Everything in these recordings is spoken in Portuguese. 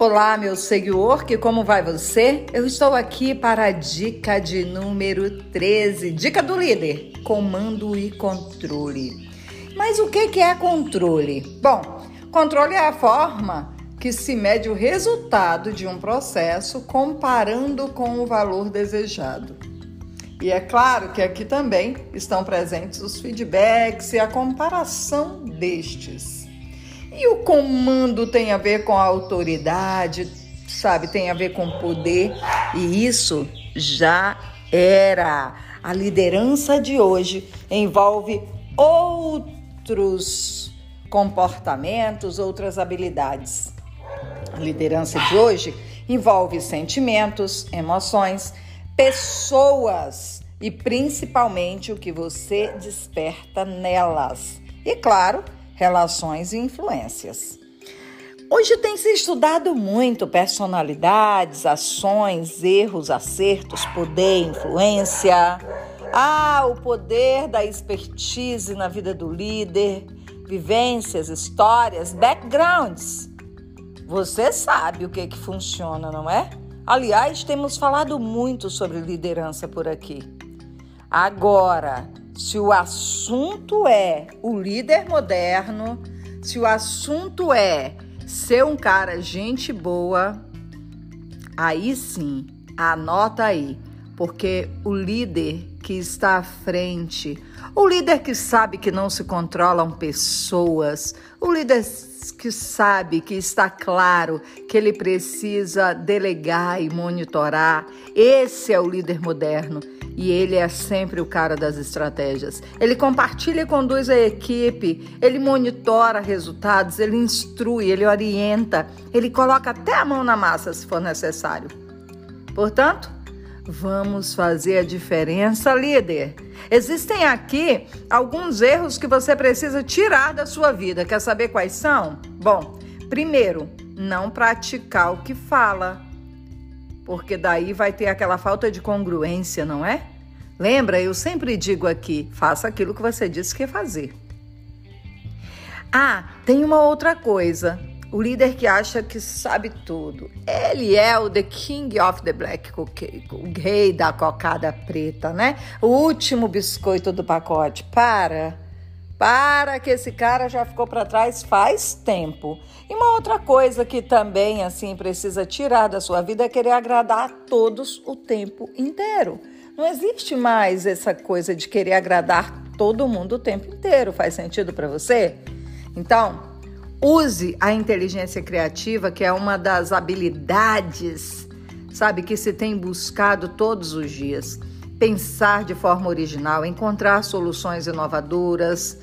Olá, meu seguidor, que como vai você? Eu estou aqui para a dica de número 13, dica do líder, comando e controle. Mas o que é controle? Bom, controle é a forma que se mede o resultado de um processo comparando com o valor desejado. E é claro que aqui também estão presentes os feedbacks e a comparação destes. E o comando tem a ver com a autoridade, sabe? Tem a ver com poder. E isso já era. A liderança de hoje envolve outros comportamentos, outras habilidades. A liderança de hoje envolve sentimentos, emoções, pessoas e principalmente o que você desperta nelas. E claro, relações e influências. Hoje tem se estudado muito personalidades, ações, erros, acertos, poder, influência. Ah, o poder da expertise na vida do líder, vivências, histórias, backgrounds. Você sabe o que que funciona, não é? Aliás, temos falado muito sobre liderança por aqui. Agora, se o assunto é o líder moderno, se o assunto é ser um cara gente boa, aí sim, anota aí, porque o líder que está à frente, o líder que sabe que não se controlam pessoas, o líder que sabe que está claro que ele precisa delegar e monitorar, esse é o líder moderno e ele é sempre o cara das estratégias. Ele compartilha e conduz a equipe, ele monitora resultados, ele instrui, ele orienta, ele coloca até a mão na massa se for necessário. Portanto, vamos fazer a diferença, líder. Existem aqui alguns erros que você precisa tirar da sua vida. Quer saber quais são? Bom, primeiro, não praticar o que fala porque daí vai ter aquela falta de congruência, não é? Lembra, eu sempre digo aqui: faça aquilo que você disse que ia fazer. Ah, tem uma outra coisa. O líder que acha que sabe tudo. Ele é o The King of the Black Cookie, o rei da cocada preta, né? O último biscoito do pacote. Para. Para que esse cara já ficou para trás faz tempo. E uma outra coisa que também assim precisa tirar da sua vida é querer agradar a todos o tempo inteiro. Não existe mais essa coisa de querer agradar todo mundo o tempo inteiro. Faz sentido para você? Então, use a inteligência criativa, que é uma das habilidades, sabe, que se tem buscado todos os dias. Pensar de forma original, encontrar soluções inovadoras,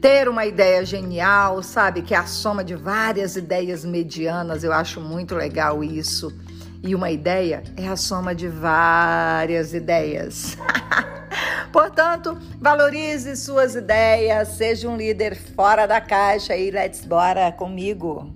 ter uma ideia genial, sabe? Que é a soma de várias ideias medianas. Eu acho muito legal isso. E uma ideia é a soma de várias ideias. Portanto, valorize suas ideias, seja um líder fora da caixa e let's bora comigo.